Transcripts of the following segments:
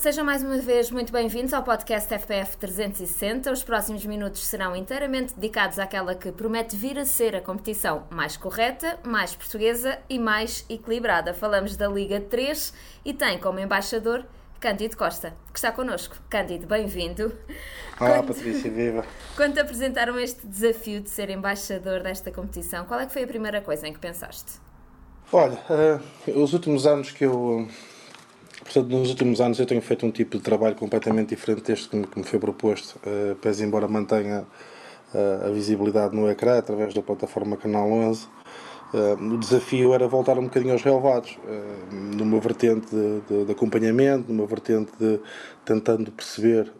Sejam mais uma vez muito bem-vindos ao podcast FPF 360. Os próximos minutos serão inteiramente dedicados àquela que promete vir a ser a competição mais correta, mais portuguesa e mais equilibrada. Falamos da Liga 3 e tem como embaixador Cândido Costa, que está connosco. Cândido, bem-vindo. Olá, quando, Patrícia, viva. Quando te apresentaram este desafio de ser embaixador desta competição, qual é que foi a primeira coisa em que pensaste? Olha, uh, os últimos anos que eu Portanto, nos últimos anos eu tenho feito um tipo de trabalho completamente diferente deste que me, que me foi proposto, uh, pese embora mantenha uh, a visibilidade no ecrã através da plataforma Canal 11. Uh, o desafio era voltar um bocadinho aos relevados, uh, numa vertente de, de, de, acompanhamento, numa vertente de tentando perceber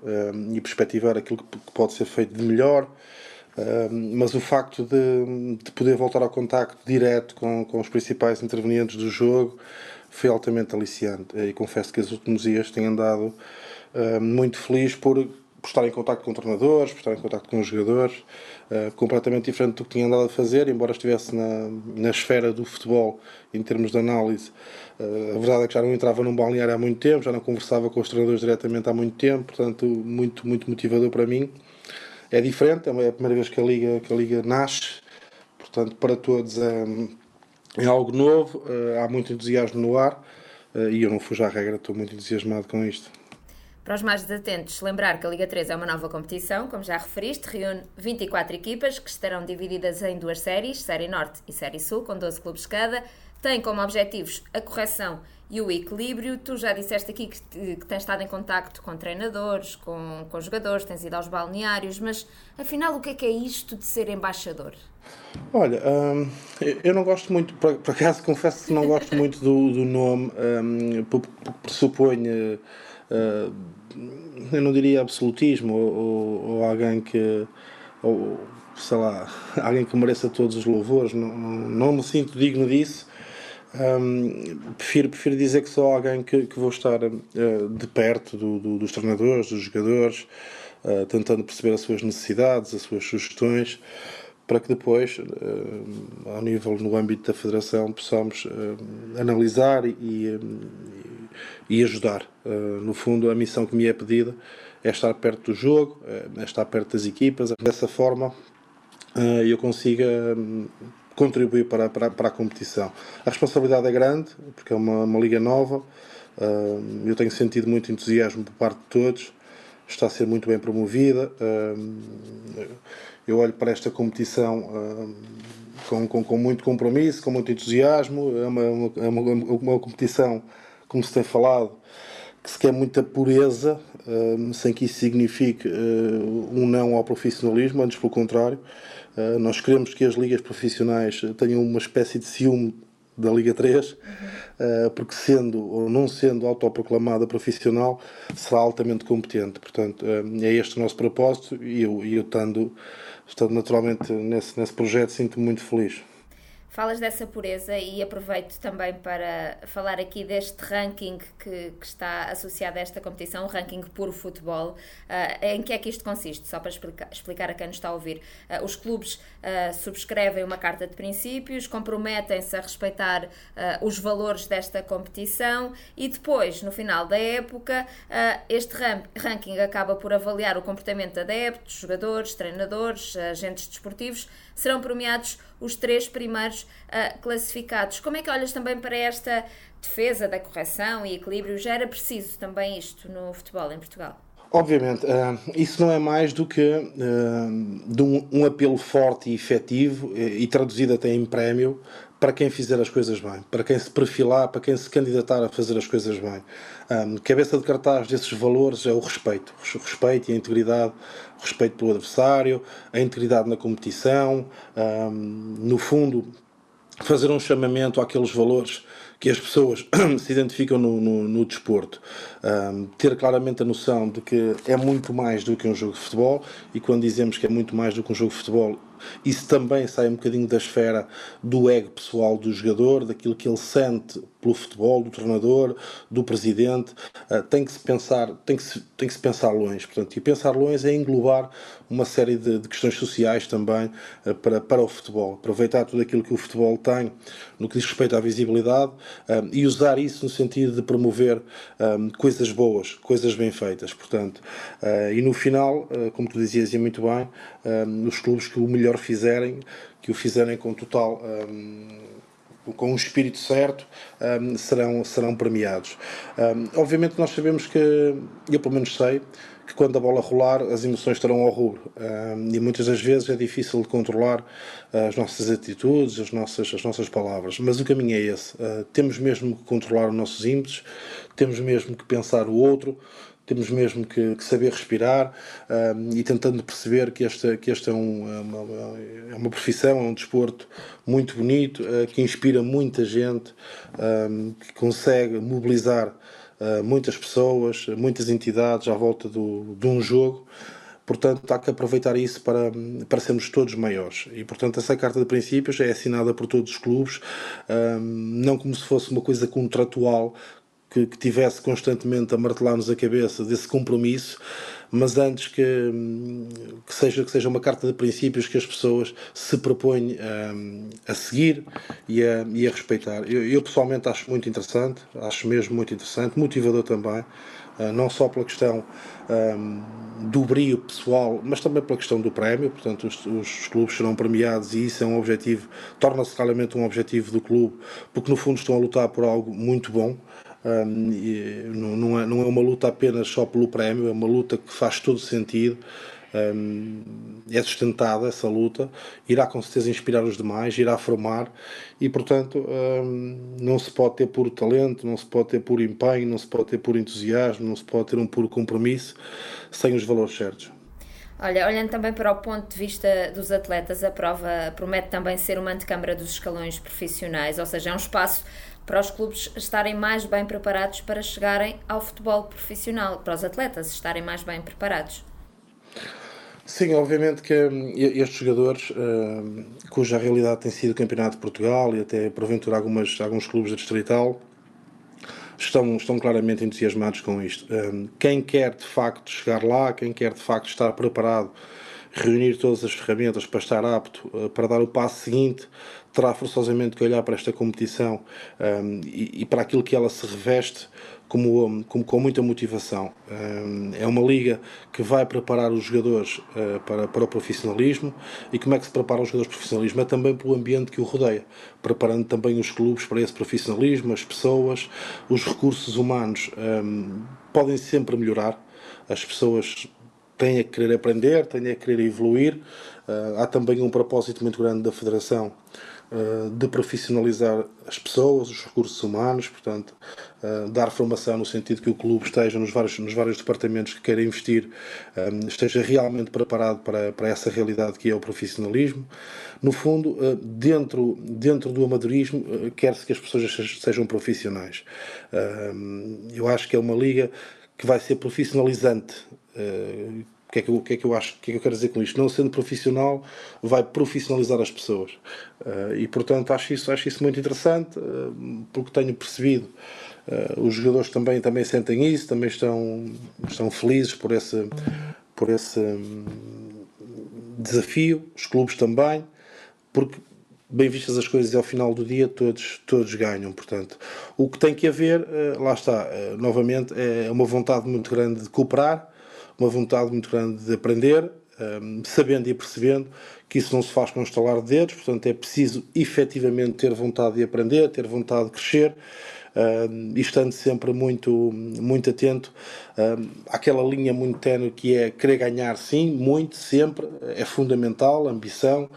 e perspectivar aquilo que, que, pode ser feito de melhor, mas o facto de, de, poder voltar ao contacto direto com, com os principais intervenientes do jogo, foi altamente aliciante e confesso que os últimos dias tenho andado uh, muito feliz por, por estar em contato com treinadores, por estar em contato com os jogadores, uh, completamente diferente do que tinha andado a fazer, embora estivesse na, na esfera do futebol em termos de análise. Uh, a verdade é que já não entrava num balneário há muito tempo, já não conversava com os treinadores diretamente há muito tempo, portanto, muito, muito motivador para mim. É diferente, é a primeira vez que a Liga, que a Liga nasce, portanto, para todos é é algo novo, eh, há muito entusiasmo no ar eh, e eu não fujo à regra, estou muito entusiasmado com isto. Para os mais desatentos, lembrar que a Liga 3 é uma nova competição, como já referiste, reúne 24 equipas que estarão divididas em duas séries, Série Norte e Série Sul, com 12 clubes cada. Tem como objetivos a correção e o equilíbrio. Tu já disseste aqui que, que tens estado em contacto com treinadores, com, com jogadores, tens ido aos balneários, mas afinal o que é que é isto de ser embaixador? Olha, hum, eu não gosto muito, por, por, acaso confesso que não gosto muito do, do nome, hum, pressupõe, uh, eu não diria absolutismo, ou, ou, alguém que, ou, sei lá, alguém que mereça todos os louvores, não, não me sinto digno disso. Um, prefiro, prefiro dizer que sou alguém que, que vou estar uh, de perto do, do, dos treinadores, dos jogadores, uh, tentando perceber as suas necessidades, as suas sugestões para que depois, uh, ao nível no âmbito da Federação, possamos analisar e, e ajudar. No fundo, a missão que me é pedida é estar perto do jogo, é estar perto das equipas, dessa forma eu consiga contribuir para, para, para, a competição. A responsabilidade é grande, porque é uma, uma liga nova, eu tenho sentido muito entusiasmo por parte de todos, está a ser muito bem promovida eu olho para esta competição com, com, com, muito compromisso, com muito entusiasmo. É uma, é uma, uma, competição, como se tem falado, que se quer muita pureza, sem que isso signifique uh, um não ao profissionalismo, antes pelo contrário. Nós queremos que as ligas profissionais tenham uma espécie de ciúme da Liga 3, uhum. porque sendo ou não sendo autoproclamada profissional, será altamente competente. Portanto, é este o nosso propósito e eu, eu estando Portanto, naturalmente, nesse, nesse projeto sinto-me muito feliz. Falas dessa pureza e aproveito também para falar aqui deste ranking que, que está associado a esta competição, o ranking puro futebol. Uh, em que é que isto consiste? Só para explicar, explicar a quem nos está a ouvir. Uh, os clubes uh, subscrevem uma carta de princípios, comprometem-se a respeitar os valores desta competição e depois, no final da época, este ranking acaba por avaliar o comportamento de adeptos, jogadores, treinadores, agentes desportivos. Serão premiados os três primeiros uh, classificados. Como é que olhas também para esta defesa da correção e equilíbrio? Já era preciso também isto no futebol em Portugal? Obviamente, uh, isso não é mais do que uh, de um, um, apelo forte e efetivo e, e traduzido até em prémio para quem fizer as coisas bem, para quem se perfilar, para quem se candidatar a fazer as coisas bem. Um, cabeça de cartaz desses valores é o respeito, o respeito e a integridade, respeito pelo adversário, a integridade na competição, um, no fundo, fazer um chamamento àqueles valores que as pessoas se identificam no, no, no desporto. Um, ter claramente a noção de que é muito mais do que um jogo de futebol, e quando dizemos que é muito mais do que um jogo de futebol, isso também sai um bocadinho da esfera do ego pessoal do jogador, daquilo que ele sente pelo futebol, do treinador, do presidente. Uh, tem que se pensar, tem que se, tem que se pensar longe. Portanto, e pensar longe é englobar uma série de, de questões sociais também uh, para, para o futebol. Aproveitar tudo aquilo que o futebol tem no que diz respeito à visibilidade uh, e usar isso no sentido de promover coisas boas, coisas bem feitas. Portanto, e no final, como tu dizias e muito bem, os clubes que o melhor fizerem, que o fizerem com total com o espírito certo, um, serão, serão premiados. Um, obviamente, nós sabemos que, eu pelo menos sei, que quando a bola rolar, as emoções estarão ao rubro. Um, e muitas das vezes é difícil de controlar as nossas atitudes, as nossas, as nossas palavras. Mas o caminho é esse. Uh, temos mesmo que controlar os nossos ímpetos, temos mesmo que pensar o outro, temos mesmo que, que saber respirar um, e tentando perceber que esta, que esta é, um, é, uma, é uma profissão, é um desporto muito bonito, uh, que inspira muita gente, um, que consegue mobilizar uh, muitas pessoas, muitas entidades à volta do, de um jogo. Portanto, há que aproveitar isso para, para sermos todos maiores. E, portanto, essa carta de princípios é assinada por todos os clubes, um, não como se fosse uma coisa contratual, que, que tivesse constantemente a martelar-nos a cabeça desse compromisso, mas antes que, que, seja, que seja uma carta de princípios que as pessoas se propõem um, a seguir e a, e a respeitar. Eu, eu, pessoalmente acho muito interessante, acho mesmo muito interessante, motivador também, uh, não só pela questão um, do brio pessoal, mas também pela questão do prémio, portanto os, os clubes serão premiados e isso é um objetivo, torna-se claramente um objetivo do clube, porque no fundo estão a lutar por algo muito bom, um, não, é, não é uma luta apenas só pelo prémio, é uma luta que faz todo sentido. É sustentada essa luta, irá com certeza inspirar os demais, irá formar e, portanto, não se pode ter puro talento, não se pode ter puro empenho, não se pode ter puro entusiasmo, não se pode ter um puro compromisso sem os valores certos. Olha, olhando também para o ponto de vista dos atletas, a prova promete também ser uma antecâmara dos escalões profissionais, ou seja, é um espaço para os clubes estarem mais bem preparados para chegarem ao futebol profissional, para os atletas estarem mais bem preparados. Sim, obviamente que hum, estes jogadores, uh, cuja realidade tem sido o Campeonato de Portugal e até porventura algumas, alguns clubes da Distrital, estão, estão claramente entusiasmados com isto. Um, quem quer de facto chegar lá, quem quer de facto estar preparado, reunir todas as ferramentas para estar apto uh, para dar o passo seguinte, terá forçosamente que olhar para esta competição um, e, e, para aquilo que ela se reveste como, como com muita motivação. Um, é uma liga que vai preparar os jogadores uh, para, para o profissionalismo e como é que se prepara os jogadores para o profissionalismo? É também pelo ambiente que o rodeia, preparando também os clubes para esse profissionalismo, as pessoas, os recursos humanos um, podem sempre melhorar, as pessoas têm a querer aprender, têm a querer evoluir. Uh, há também um propósito muito grande da Federação de profissionalizar as pessoas, os recursos humanos, portanto, uh, dar formação no sentido que o clube esteja nos vários, nos vários departamentos que queira investir, eh, esteja realmente preparado para, para essa realidade que é o profissionalismo. No fundo, dentro, dentro do amadorismo, quer-se que as pessoas sejam profissionais. eu acho que é uma liga que vai ser profissionalizante o que, é que, eu, que é que acho? Que é que eu quero dizer com isto? Não sendo profissional, vai profissionalizar as pessoas. Uh, e portanto acho isso, acho isso muito interessante, uh, porque tenho percebido. Uh, os jogadores também, também sentem isso, também estão, estão felizes por esse, por esse um, desafio, os clubes também, porque bem vistas as coisas ao final do dia todos, todos ganham, portanto o que tem que haver, lá está, novamente é uma vontade muito grande de cooperar uma vontade muito grande de aprender, um, sabendo e percebendo que isso não se faz com estalar de dedos, portanto é preciso efetivamente ter vontade de aprender, ter vontade de crescer. Um, e estando sempre muito, muito atento um, àquela linha muito ténue que é querer ganhar, sim, muito, sempre, é fundamental, ambição,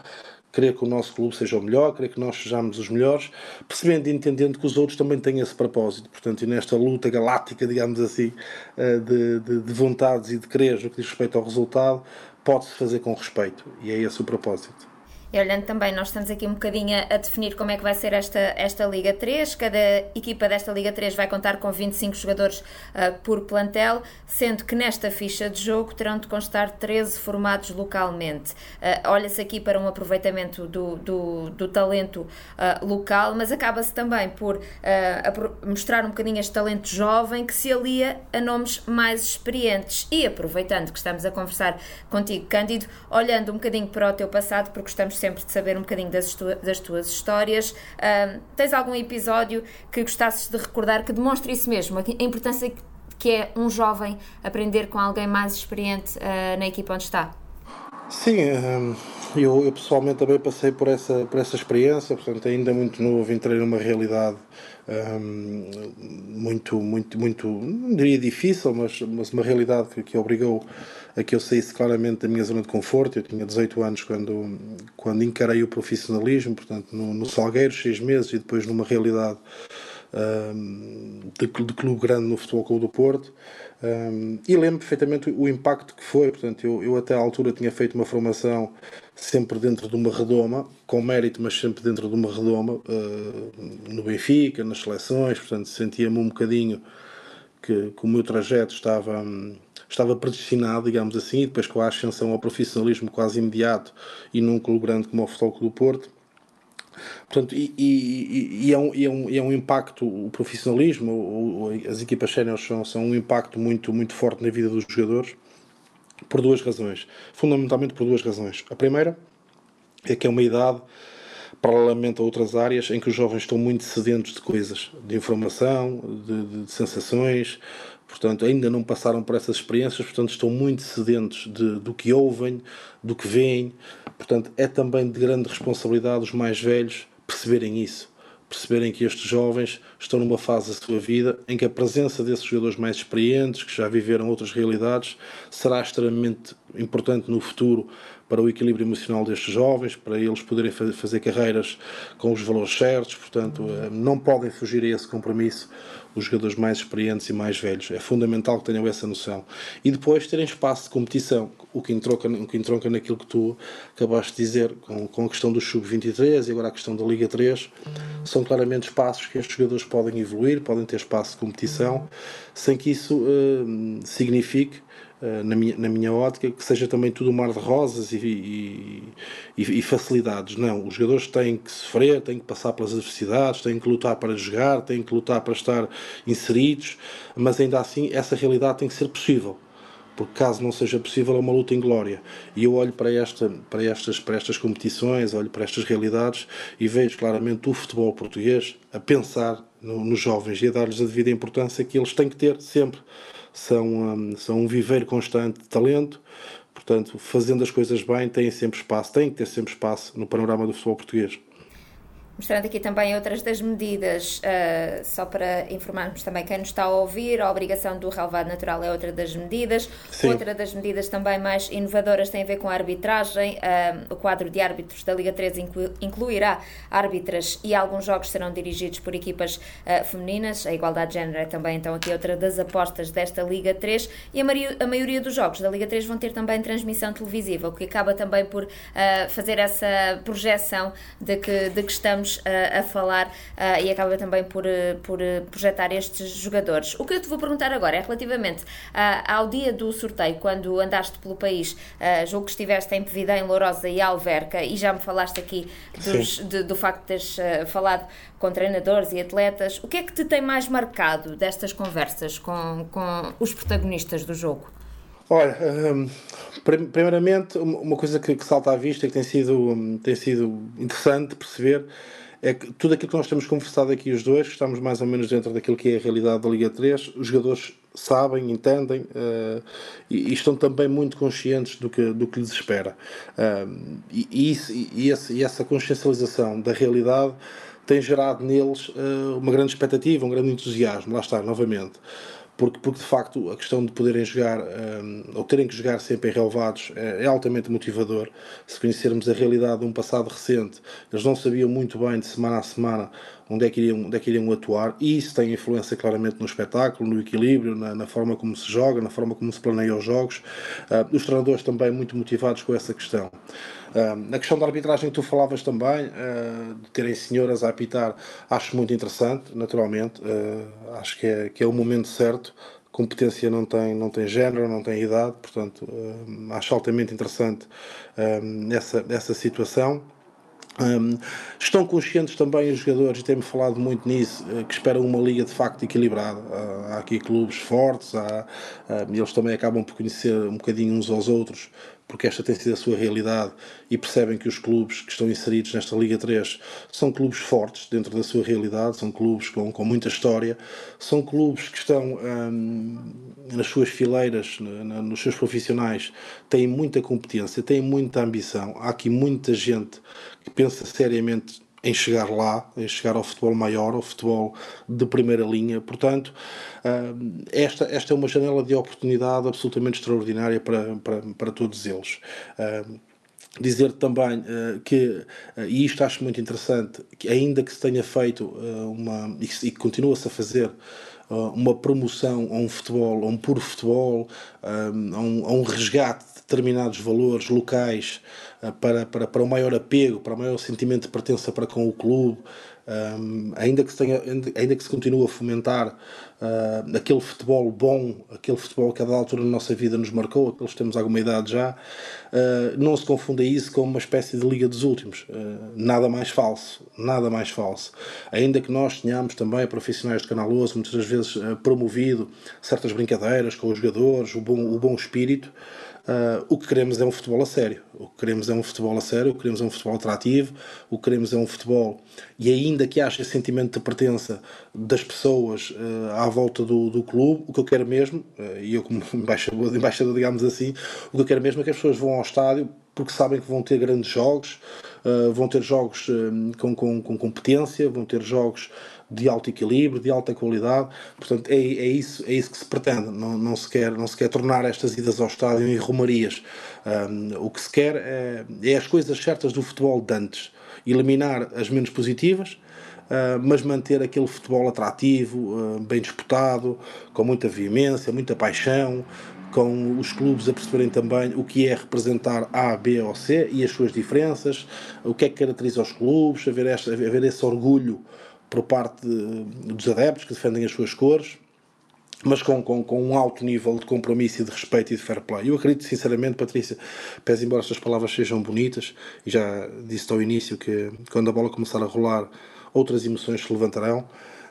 querer que o nosso clube seja o melhor, querer que nós sejamos os melhores, percebendo e entendendo que os outros também têm esse propósito. Portanto, e nesta luta galáctica, digamos assim, eh, de, de, de vontades e de querer no que diz respeito ao resultado, pode-se fazer com respeito. E é esse o propósito. E olhando também, nós estamos aqui um bocadinho a definir como é que vai ser esta, esta Liga 3. Cada equipa desta Liga 3 vai contar com 25 jogadores uh, por plantel, sendo que nesta ficha de jogo terão de constar 13 formados localmente. Uh, Olha-se aqui para um aproveitamento do, do, do talento uh, local, mas acaba-se também por mostrar um bocadinho este talento jovem que se alia a nomes mais experientes. E aproveitando que estamos a conversar contigo, Cândido, olhando um bocadinho para o teu passado, porque estamos sempre de saber um bocadinho das, das tuas histórias. Tens algum episódio que gostasses de recordar que demonstre isso mesmo, a importância que é um jovem aprender com alguém mais experiente uh, na equipa onde está? Sim, eu, eu, pessoalmente também passei por essa, por essa experiência, portanto, ainda muito novo, entrei numa realidade um, muito, muito, muito, não diria difícil, mas, mas uma realidade que, que obrigou a que eu saísse claramente da minha zona de conforto. Eu tinha 18 anos quando, quando encarei o profissionalismo, portanto, no, no Salgueiros, seis meses, e depois numa realidade um, de, de, clube grande no Futebol Clube do Porto. Um, e lembro perfeitamente o impacto que foi. Portanto, eu, eu até à altura tinha feito uma formação sempre dentro de uma redoma, com mérito, mas sempre dentro de uma redoma, uh, no Benfica, nas seleções. Portanto, sentia-me um bocadinho que, que o meu trajeto estava. Um, estava predestinado, digamos assim, e depois com a ascensão ao profissionalismo quase imediato e num clube grande como o Futebol do Porto. Portanto, e, e, e, é um, e, é um, e é um impacto, o profissionalismo, o, o, as equipas séniores são, são um impacto muito, muito forte na vida dos jogadores, por duas razões. Fundamentalmente por duas razões. A primeira é que é uma idade, paralelamente a outras áreas, em que os jovens estão muito sedentos de coisas, de informação, de, de, de sensações, portanto, ainda não passaram por essas experiências, portanto, estão muito sedentos de, do que ouvem, do que veem. Portanto, é também de grande responsabilidade os mais velhos perceberem isso. Perceberem que estes jovens estão numa fase da sua vida em que a presença desses jogadores mais experientes, que já viveram outras realidades, será extremamente importante no futuro para o equilíbrio emocional destes jovens, para eles poderem fazer carreiras com os valores certos, portanto, eh, não podem fugir a esse compromisso os jogadores mais experientes e mais velhos. É fundamental que tenham essa noção. E depois terem espaço de competição, o que entronca, o que entronca naquilo que tu acabaste de dizer, com, com a questão do Sub-23 e agora a questão da Liga 3, são claramente espaços que estes jogadores podem evoluir, podem ter espaço de competição, sem que isso uh, signifique na minha, na minha ótica, que seja também tudo um mar de rosas e, e, e, facilidades. Não, os jogadores têm que sofrer, têm que passar pelas adversidades, têm que lutar para jogar, têm que lutar para estar inseridos, mas ainda assim essa realidade tem que ser possível. Porque caso não seja possível, é uma luta em glória. E eu olho para, esta, para, estas, para estas competições, olho para estas realidades e vejo claramente o futebol português a pensar no, nos jovens e a dar-lhes a devida importância que eles têm que ter sempre são, um, são um viveiro constante de talento, portanto, fazendo as coisas bem, têm sempre espaço, têm que ter sempre espaço no panorama do futebol português. Mostrando aqui também outras das medidas, uh, só para informarmos também quem nos está a ouvir, a obrigação do relevado natural é outra das medidas. Sim. Outra das medidas também mais inovadoras tem a ver com a arbitragem. Uh, o quadro de árbitros da Liga 3 inclu incluirá árbitras e alguns jogos serão dirigidos por equipas uh, femininas. A igualdade de género é também então aqui outra das apostas desta Liga 3 e a, a maioria dos jogos da Liga 3 vão ter também transmissão televisiva, o que acaba também por fazer essa projeção de que, de que estamos estamos uh, a falar uh, e acaba também por, uh, por projetar estes jogadores. O que eu te vou perguntar agora é relativamente ao dia do sorteio, quando andaste pelo país, uh, julgo que estiveste em Pevidém, Lourosa e Alverca, e já me falaste aqui dos, de, do facto de teres falado com treinadores e atletas. O que é que te tem mais marcado destas conversas com, com os protagonistas do jogo? Olha, um, primeiramente, uma coisa que, que, salta à vista que tem sido, um, tem sido interessante perceber é que tudo aquilo que nós temos conversado aqui os dois, que estamos mais ou menos dentro daquilo que é a realidade da Liga 3, os jogadores sabem, entendem uh, e, e, estão também muito conscientes do que, do que lhes espera. Uh, e, isso, e, esse, e, essa consciencialização da realidade tem gerado neles uh, uma grande expectativa, um grande entusiasmo. Lá está, novamente porque, porque de facto a questão de poderem jogar um, ou terem que jogar sempre em relevados é, é, altamente motivador. Se conhecermos a realidade de um passado recente, eles não sabiam muito bem de semana a semana onde é que iriam, onde é que iriam atuar, e isso tem influência claramente no espetáculo, no equilíbrio, na, na forma como se joga, na forma como se planeia os jogos. Uh, os treinadores também muito motivados com essa questão. Na questão da arbitragem que tu falavas também, de terem senhoras a apitar, acho muito interessante, naturalmente. acho que é, que é o momento certo competência não tem, não tem género, não tem idade, portanto, acho altamente interessante essa, essa situação. Um, estão conscientes também os jogadores, e têm-me falado muito nisso, que esperam uma liga de facto equilibrada. Há aqui clubes fortes, há, eles também acabam por conhecer um bocadinho uns aos outros porque esta tem sido a sua realidade e percebem que os clubes que estão inseridos nesta Liga 3 são clubes fortes dentro da sua realidade, são clubes com, com muita história, são clubes que estão hum, nas suas fileiras, na, nos seus profissionais, têm muita competência, têm muita ambição. Há aqui muita gente que pensa seriamente em chegar lá, em chegar ao futebol maior, ao futebol de primeira linha. Portanto, ah, esta, esta é uma janela de oportunidade absolutamente extraordinária para, para, para todos eles. Ah, dizer também uh, que, e isto acho muito interessante, que ainda que se tenha feito uma, e que, continua-se a fazer uma promoção a um futebol, a um puro futebol, a um, a um resgate determinados valores locais para, para, para um maior apego, para um maior sentimento de pertença para com o clube, um, ainda, que se tenha, ainda que se continue a fomentar uh, aquele futebol bom, aquele futebol que a dada altura da nossa vida nos marcou, aqueles que temos alguma idade já, uh, não se confunda isso com uma espécie de Liga dos Últimos. Uh, nada mais falso, nada mais falso. Ainda que nós tenhamos também profissionais de Canal 11, muitas das vezes promovido certas brincadeiras com os jogadores, o bom, o bom espírito, Uh, o que queremos é um futebol a sério. O que queremos é um futebol a sério, o que queremos é um futebol atrativo, o que queremos é um futebol. E ainda que haja esse sentimento de pertença das pessoas uh, à volta do, do clube, o que eu quero mesmo, uh, e eu como embaixador, embaixador, digamos assim, o que eu quero mesmo é que as pessoas vão ao estádio porque sabem que vão ter grandes jogos, vão ter jogos com, com, com competência, vão ter jogos de alto equilíbrio, de alta qualidade. Portanto, é, é, isso, é isso que se pretende. Não, não, se quer, não se quer tornar estas idas ao estádio em romarias. O que se quer é, é, as coisas certas do futebol de antes. Eliminar as menos positivas, mas manter aquele futebol atrativo, uh, bem disputado, com muita veemência, muita paixão, com os clubes a perceberem também o que é representar A, B ou C e as suas diferenças, o que é que caracteriza os clubes, haver, esta, haver esse orgulho por parte de, dos adeptos que defendem as suas cores, mas com, com, com um alto nível de compromisso e de respeito e de fair play. Eu acredito sinceramente, Patrícia, pese embora estas palavras sejam bonitas, e já disse ao início que quando a bola começar a rolar, outras emoções se levantarão,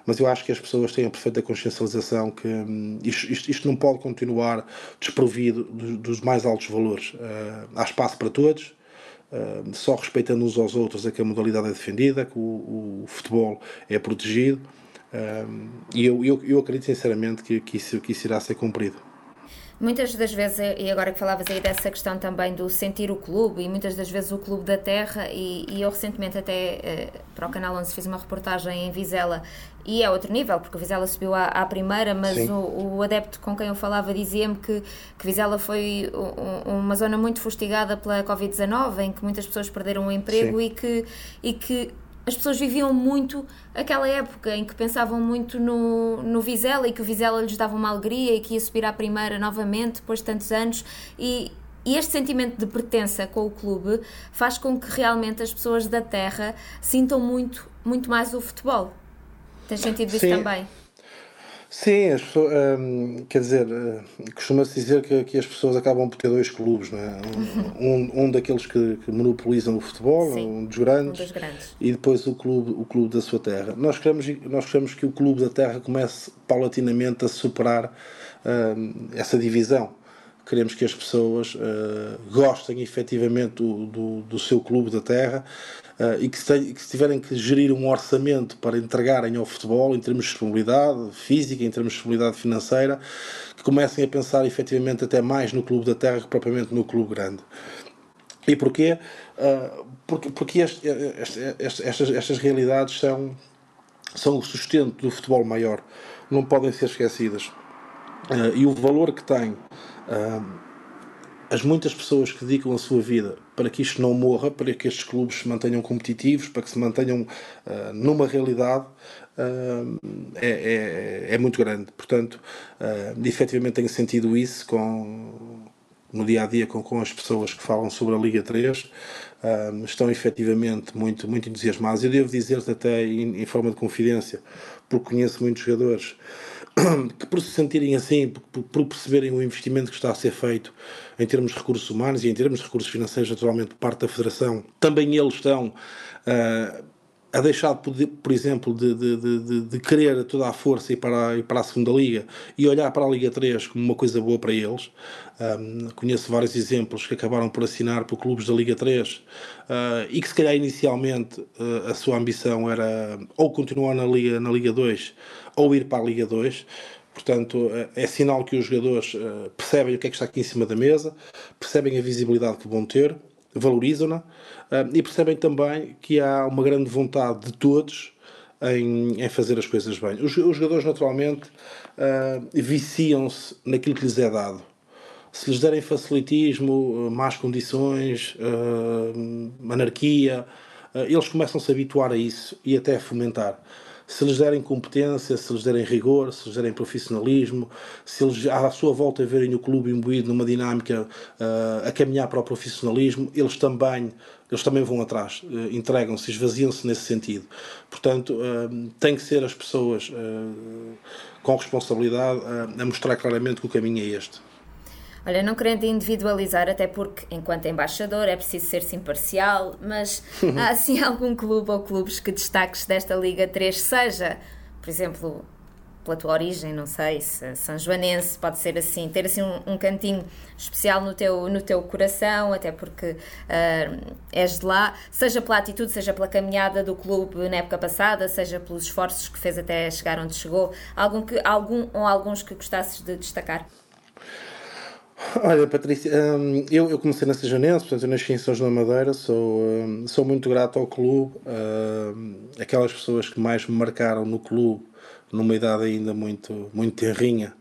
mas eu acho que as pessoas têm a perfeita consciencialização que hum, isto, isto, não pode continuar desprovido dos, dos mais altos valores. Uh, há espaço para todos, só respeitando uns aos outros é que a modalidade é defendida, que o, o futebol é protegido. e eu, eu, eu acredito sinceramente que, que, isso, que isso irá ser cumprido. Muitas das vezes, e agora que falavas aí dessa questão também do sentir o clube, e muitas das vezes o clube da terra, e, e eu recentemente até eh, para o Canal 11 fiz uma reportagem em Vizela, e é outro nível, porque o Vizela subiu à, à primeira, mas o, o, adepto com quem eu falava dizia-me que, que Vizela foi um, uma zona muito fustigada pela Covid-19, em que muitas pessoas perderam o emprego e que, e que as pessoas viviam muito aquela época em que pensavam muito no, no Vizela e que o Vizela lhes dava uma alegria e que ia subir à primeira novamente depois de tantos anos e, e este sentimento de pertença com o clube faz com que realmente as pessoas da terra sintam muito, muito mais o futebol. Tens sentido isso também? Sim, as pessoas, hum, quer dizer, uh, costuma-se dizer que, que as pessoas acabam por ter dois clubes, não é? um, um daqueles que, que, monopolizam o futebol, Sim, um, dos grandes, um dos grandes, e depois o clube, o clube da sua terra. Nós queremos, nós queremos que o clube da terra comece paulatinamente a superar uh, essa divisão queremos que as pessoas uh, gostem efetivamente do, do, do, seu clube da terra uh, e, que que se tiverem que gerir um orçamento para entregarem ao futebol em termos de disponibilidade física, em termos de disponibilidade financeira, que comecem a pensar efetivamente até mais no clube da terra que propriamente no clube grande. E porquê? Uh, porque porque este, este, este, estas, estas realidades são, são o sustento do futebol maior, não podem ser esquecidas. E o valor que tem as muitas pessoas que dedicam a sua vida para que isto não morra, para que estes clubes se mantenham competitivos, para que se mantenham uh, numa realidade, é, é, é, muito grande. Portanto, uh, efetivamente tenho sentido isso com, no dia a dia com, com as pessoas que falam sobre a Liga 3, um, estão efetivamente muito, muito entusiasmados. Eu devo dizer-te até em, em, forma de confidência, porque conheço muitos jogadores que por se sentirem assim, por, por, perceberem o investimento que está a ser feito em termos de recursos humanos e em termos de recursos financeiros, naturalmente, por parte da Federação, também eles estão uh, a deixar, de, por exemplo, de, de, de, de, querer toda a força ir para, para a segunda Liga e olhar para a Liga 3 como uma coisa boa para eles. Um, conheço vários exemplos que acabaram por assinar por clubes da Liga 3 uh, ah, e que, se calhar, inicialmente uh, a sua ambição era ou continuar na Liga, na Liga 2 ou ir para a Liga 2. Portanto, é sinal que os jogadores uh, percebem o que é que está aqui em cima da mesa, percebem a visibilidade que vão ter, valorizam-na uh, e percebem também que há uma grande vontade de todos em, em fazer as coisas bem. Os, os jogadores, naturalmente, viciam-se naquilo que lhes é dado. Se lhes derem facilitismo, más condições, anarquia, eles começam -se a se habituar a isso e até a fomentar se lhes derem competência, se lhes derem rigor, se lhes derem profissionalismo, se eles à sua volta verem o clube imbuído numa dinâmica uh, a caminhar para o profissionalismo, eles também, eles também vão atrás, uh, entregam-se, esvaziam-se nesse sentido. Portanto, uh, tem que ser as pessoas com responsabilidade a mostrar claramente que o caminho é este. Olha, não querendo individualizar, até porque, enquanto embaixador, é preciso ser-se imparcial, mas há assim algum clube ou clubes que destaques desta Liga 3, seja, por exemplo, pela tua origem, não sei, se São Joanense pode ser assim, ter assim um, um cantinho especial no teu, no teu coração, até porque uh, és de lá, seja pela atitude, seja pela caminhada do clube na época passada, seja pelos esforços que fez até chegar onde chegou, algum, que, algum ou alguns que gostasses de destacar? Olha, Patrícia, hum, eu, eu comecei na Sejanense, portanto eu nasci em São João da Madeira, sou, hum, sou muito grato ao clube, hum, aquelas pessoas que mais me marcaram no clube, numa idade ainda muito, muito terrinha,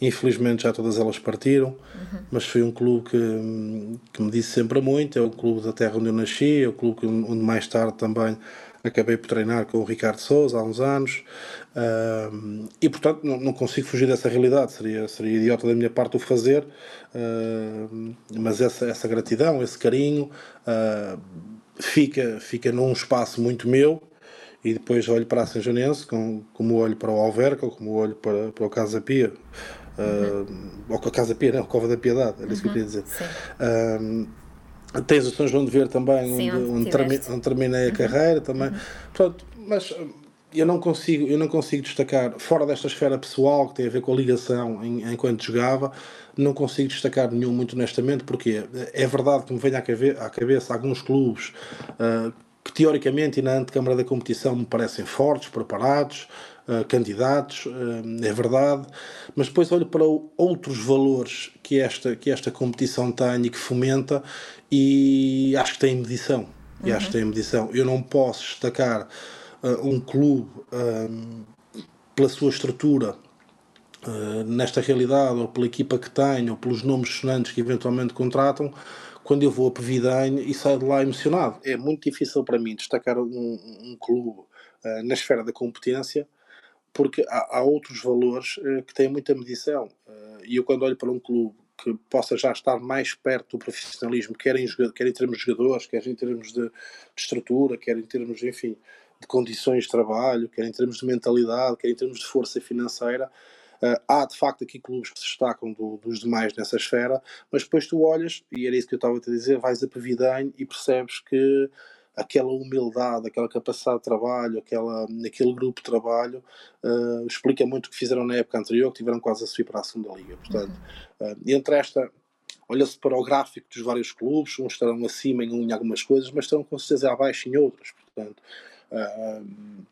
infelizmente já todas elas partiram, uhum. mas foi um clube que, que me disse sempre muito, é o clube da terra onde eu nasci, é o clube onde mais tarde também acabei por treinar com o Ricardo Souza há uns anos uh, e portanto não, não, consigo fugir dessa realidade seria, seria idiota da minha parte o fazer uh, mas essa, essa gratidão, esse carinho uh, fica, fica num espaço muito meu e depois olho para a São Janense como, como olho para o Alverca ou como olho para, para o Casa Pia uhum. ou com a Casa Pia, não, a Cova da Piedade era isso que eu queria dizer Tens o São João de Ver também, Sim, onde, onde, onde, terminei a uhum. carreira também. Uhum. Portanto, mas eu não consigo eu não consigo destacar fora desta esfera pessoal que tem a ver com a ligação em, enquanto jogava não consigo destacar nenhum muito honestamente porque é verdade que me vem à cabeça, à cabeça alguns clubes uh, que teoricamente e na antecâmara da competição me parecem fortes preparados uh, candidatos uh, é verdade mas depois olho para outros valores que esta que esta competição tem e que fomenta e acho que tem medição. E acho que tem medição. Eu não posso destacar um clube um, pela sua estrutura uh, nesta realidade, ou pela equipa que tem, ou pelos nomes sonantes que eventualmente contratam, quando eu vou a Pevidane e saio de lá emocionado. É muito difícil para mim destacar um, um clube uh, na esfera da competência, porque há, há outros valores que têm muita medição. E eu, quando olho para um clube que possa já estar mais perto do profissionalismo, quer em, quer em termos de jogadores, quer em termos de, de, estrutura, quer em termos, enfim, de condições de trabalho, quer em termos de mentalidade, quer em termos de força financeira. Uh, há de facto aqui clubes que se destacam do, dos demais nessa esfera, mas depois tu olhas, e era isso que eu estava a te dizer, vais a Pavidem e percebes que aquela humildade, aquela capacidade de trabalho, aquela, aquele grupo de trabalho, uh, explica muito o que fizeram na época anterior, que tiveram quase a subir para a segunda liga. Portanto, uh, entre esta, olha-se para o gráfico dos vários clubes, uns estarão acima em, em algumas coisas, mas estarão com certeza abaixo em outras. Portanto,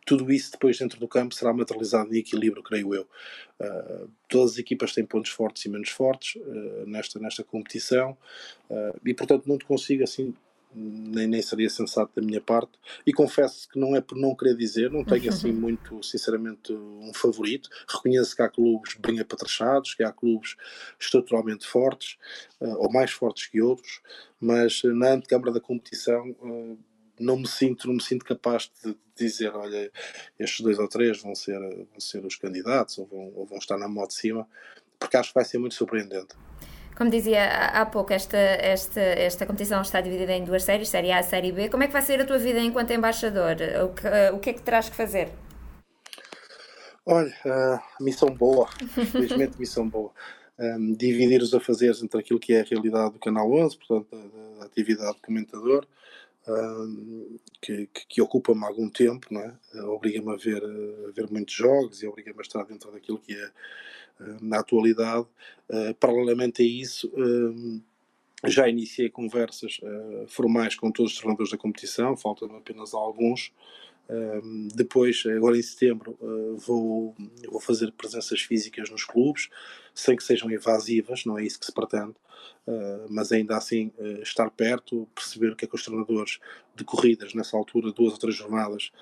tudo isso depois dentro do campo será materializado em equilíbrio, creio eu. todas as equipas têm pontos fortes e menos fortes nesta, nesta competição e, portanto, não te consigo assim nem, nem seria sensato da minha parte. E confesso que não é por não querer dizer, não tenho assim muito, sinceramente, um favorito. Reconheço que há clubes bem apatrechados, que há clubes estruturalmente fortes, ou mais fortes que outros, mas na antecâmara da competição. Não me sinto não me sinto capaz de dizer olha estes dois ou três vão ser vão ser os candidatos ou vão, ou vão estar na moto de cima porque acho que vai ser muito surpreendente Como dizia há pouco, esta, esta, esta competição está dividida em duas séries, Série A e Série B. Como é que vai ser a tua vida enquanto embaixador? O que, o que é que terás que fazer? Olha, uh, missão boa, felizmente missão boa. Um, dividir os afazeres entre aquilo que é a realidade do Canal 11, portanto, a, a atividade de comentador, um, que, que, que ocupa-me algum tempo, não é? obriga-me a ver, a ver muitos jogos e obriga-me a estar dentro daquilo que é na atualidade. Uh, paralelamente a isso, uh, já iniciei conversas uh, formais com todos os treinadores da competição, faltam apenas alguns. depois, agora em setembro, vou, vou fazer presenças físicas nos clubes, sem que sejam invasivas, não é isso que se pretende, mas ainda assim estar perto, perceber o que é que os treinadores de corridas, nessa altura, duas ou três jornadas,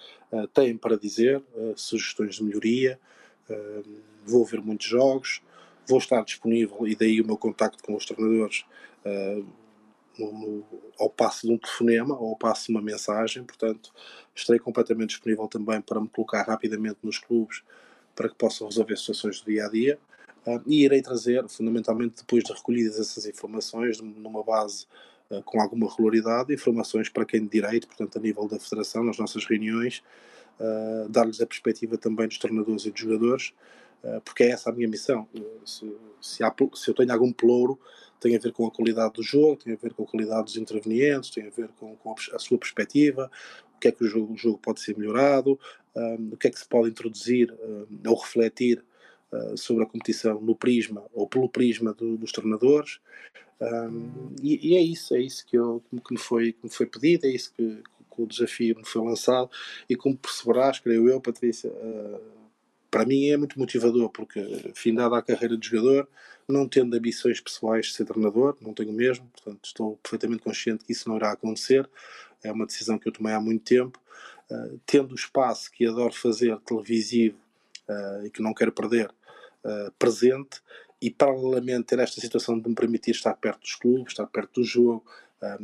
têm para dizer, sugestões de melhoria vou ver muitos jogos, vou estar disponível e daí o meu contacto com os treinadores uh, no, no, ao passo de um telefonema ou ao passo de uma mensagem, portanto estarei completamente disponível também para me colocar rapidamente nos clubes para que possam resolver situações do dia a dia. uh, e irei trazer, fundamentalmente depois de recolhidas essas informações numa base uh, com alguma regularidade, informações para quem de direito, portanto a nível da federação, nas nossas reuniões, dar-lhes a perspectiva também dos treinadores e dos jogadores eh, porque é essa a minha missão. Eh, se, se, há, se, eu tenho algum pelouro, tem a ver com a qualidade do jogo, tem a ver com a qualidade dos intervenientes, tem a ver com, com a sua perspectiva, o que é que o jogo, o jogo pode ser melhorado, um, o que é que se pode introduzir um, ou refletir uh, sobre a competição no prisma ou pelo prisma do, dos treinadores. Um, e, e, é isso, é isso que, eu, que, me, foi, que me foi pedido, é isso que, que o desafio me foi lançado. E como perceberás, creio eu, Patrícia, uh, para mim é muito motivador, porque findada a carreira de jogador, não tendo ambições pessoais de ser treinador, não tenho mesmo, portanto estou perfeitamente consciente que isso não irá acontecer, é uma decisão que eu tomei há muito tempo, uh, tendo o espaço que adoro fazer televisivo uh, e que não quero perder uh, presente, e paralelamente ter esta situação de me permitir estar perto dos clubes, estar perto do jogo,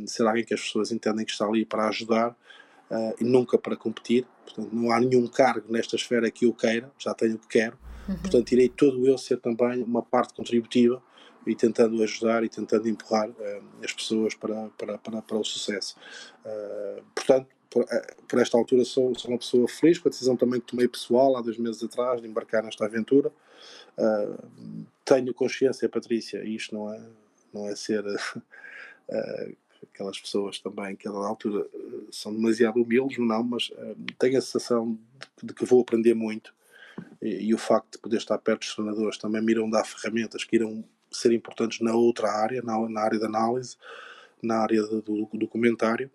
ser alguém que as pessoas entendem que está ali para ajudar, uh, e nunca para competir. Portanto, não há nenhum cargo nesta esfera que eu queira, já tenho o que quero. Uhum. Portanto, irei todo eu ser também uma parte contributiva e tentando ajudar e tentando empurrar uh, as pessoas para, para, para, para o sucesso. Uh, portanto, por, por, esta altura sou, sou uma pessoa feliz com a decisão também que tomei pessoal há dois meses atrás de embarcar nesta aventura. tenho consciência, Patrícia, e isto não é, não é ser aquelas pessoas também que a altura eh, são demasiado humildes, não, mas uh, tenho a sensação de, de, que vou aprender muito e, e, o facto de poder estar perto dos treinadores também me irão dar ferramentas que irão ser importantes na outra área, na, na área da análise, na área do, do, do, comentário,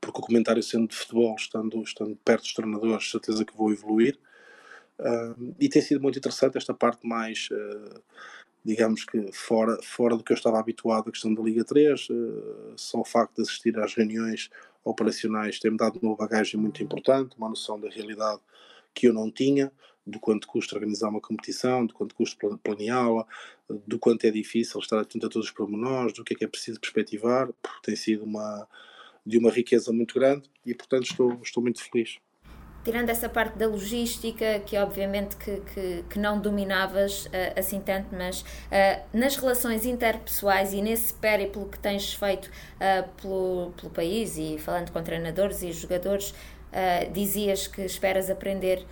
porque o comentário sendo de futebol, estando, estando perto dos treinadores, certeza que vou evoluir. Uh, e tem sido muito interessante esta parte mais uh, digamos que fora, fora do que eu estava habituado, a questão da Liga 3, uh, eh, só o facto de assistir às reuniões operacionais tem-me dado uma bagagem muito importante, uma noção da realidade que eu não tinha, do quanto custa organizar uma competição, do quanto custa planeá-la, do quanto é difícil estar atento a todos os pormenores, do que é que é preciso perspectivar, tem sido uma, de uma riqueza muito grande e, portanto, estou, estou muito feliz tirando essa parte da logística, que obviamente que, que, que não dominavas uh, assim tanto, mas uh, nas relações interpessoais e nesse périplo que tens feito uh, pelo, pelo país e falando com treinadores e jogadores, dizias que esperas aprender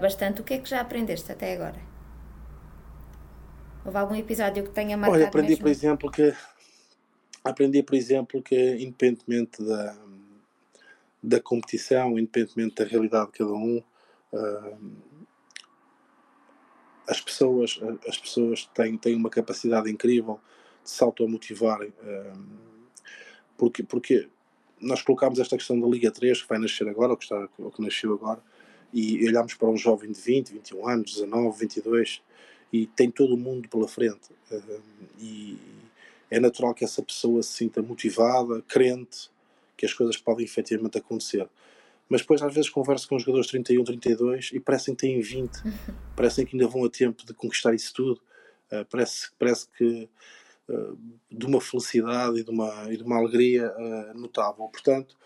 bastante. O que é que já aprendeste até agora? Houve algum episódio que tenha marcado Olha, aprendi mesmo? por exemplo que aprendi por exemplo que independentemente da da competição, independentemente da realidade de cada um. Uh, as pessoas, as pessoas têm, têm uma capacidade incrível de se automotivarem, uh, porque, porque nós colocámos esta questão da Liga 3, que vai nascer agora, ou que, está, ou que nasceu agora, e olhamos para um jovem de 20, 21 anos, 19, 22, e tem todo o mundo pela frente. Uh, e é natural que essa pessoa se sinta motivada, crente, que as coisas podem efetivamente acontecer. Mas depois às vezes converso com jogadores 31, 32 e parecem que têm 20, parecem que ainda vão a tempo de conquistar isso tudo. Uh, parece, parece que uh, de uma felicidade e de uma, e de uma alegria uh, notável. Portanto,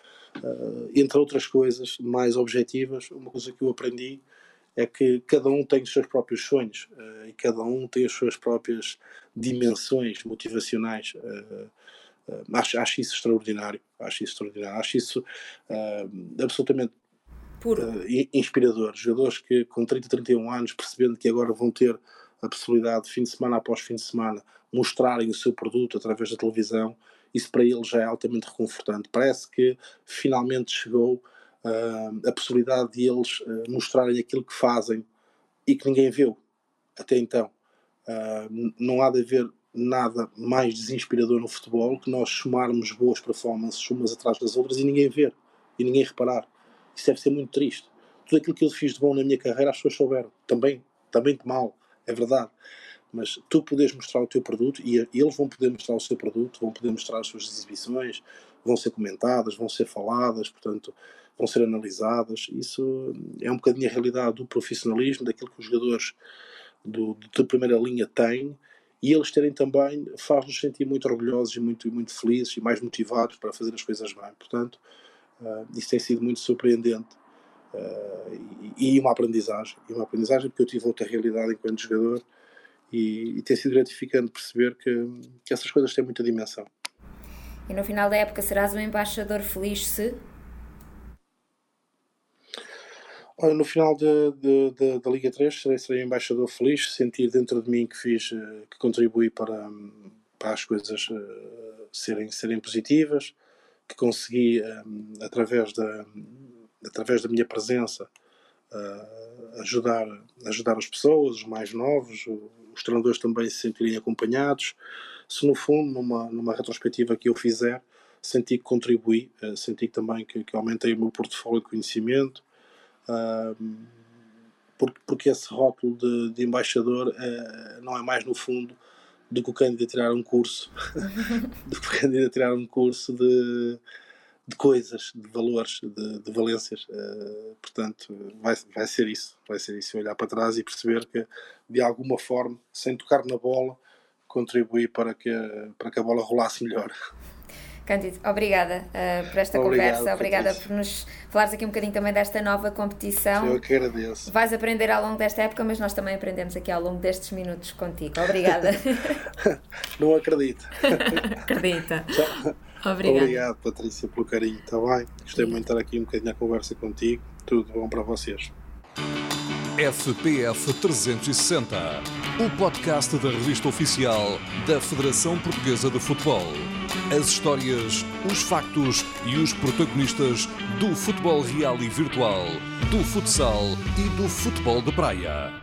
entre outras coisas mais objetivas, uma coisa que eu aprendi é que cada um tem os seus próprios sonhos uh, e cada um tem as suas próprias dimensões motivacionais. Uh, uh, acho, acho isso extraordinário, acho isso extraordinário, acho isso absolutamente inspirador. Jogadores que com 30, 31 anos, percebendo que agora vão ter a possibilidade de fim de semana após fim de semana mostrarem o seu produto através da televisão, isso para eles já é altamente reconfortante. Parece que finalmente chegou uh, a possibilidade de eles uh, mostrarem aquilo que fazem e que ninguém viu até então. Uh, não há de haver nada mais desinspirador no futebol que nós somarmos boas performances umas atrás das outras e ninguém ver e ninguém reparar. Isso deve ser muito triste. Tudo aquilo que eu fiz de bom na minha carreira as pessoas souberam. Também, também de mal, é verdade mas tu podes mostrar o teu produto e eles vão poder mostrar o seu produto, vão poder mostrar as suas exibições, vão ser comentadas, vão ser faladas, portanto, vão ser analisadas. Isso é um bocadinho a realidade do profissionalismo, daquilo que os jogadores do, da primeira linha têm e eles terem também faz-nos sentir muito orgulhosos e muito, muito felizes e mais motivados para fazer as coisas bem. Portanto, uh, isso tem sido muito surpreendente uh, e, e, uma aprendizagem. E uma aprendizagem porque eu tive outra realidade enquanto jogador e, e tem sido gratificante perceber que, que essas coisas têm muita dimensão. E no final da época serás um embaixador feliz se? Olha, no final de, de, de, da Liga 3 serei, serei embaixador feliz, sentir dentro de mim que fiz, eh, que contribuí para, para as coisas uh, serem, serem positivas, que consegui, eh, através, da, através da minha presença, ajudar, ajudar as pessoas, os mais novos, os treinadores também se sentirem acompanhados. Se no fundo, numa, numa retrospectiva que eu fizer, senti que contribuí, senti também que, que, aumentei o meu portfólio de conhecimento, porque, porque esse rótulo de, de embaixador uh, não é mais no fundo do que o candidato tirar um curso, do que o candidato tirar um curso de, de coisas, de valores, de, de valências. Uh, portanto, vai, vai ser isso. Vai ser isso. Olhar para trás e perceber que, de alguma forma, sem tocar na bola, contribuir para que, para que a bola rolasse melhor. Cândido, obrigada uh, por esta Obrigado, conversa, obrigada por nos falares aqui um bocadinho também desta nova competição. Eu que agradeço. Vais aprender ao longo desta época, mas nós também aprendemos aqui ao longo destes minutos contigo. Obrigada. Não acredito. Acredita. Obrigado. Obrigado, Patrícia, pelo carinho, está bem? Gostei muito de estar aqui um bocadinho a conversa contigo. Tudo bom para vocês. FPF 360, o podcast da revista oficial da Federação Portuguesa de Futebol. As histórias, os factos e os protagonistas do futebol real e virtual, do futsal e do futebol de praia.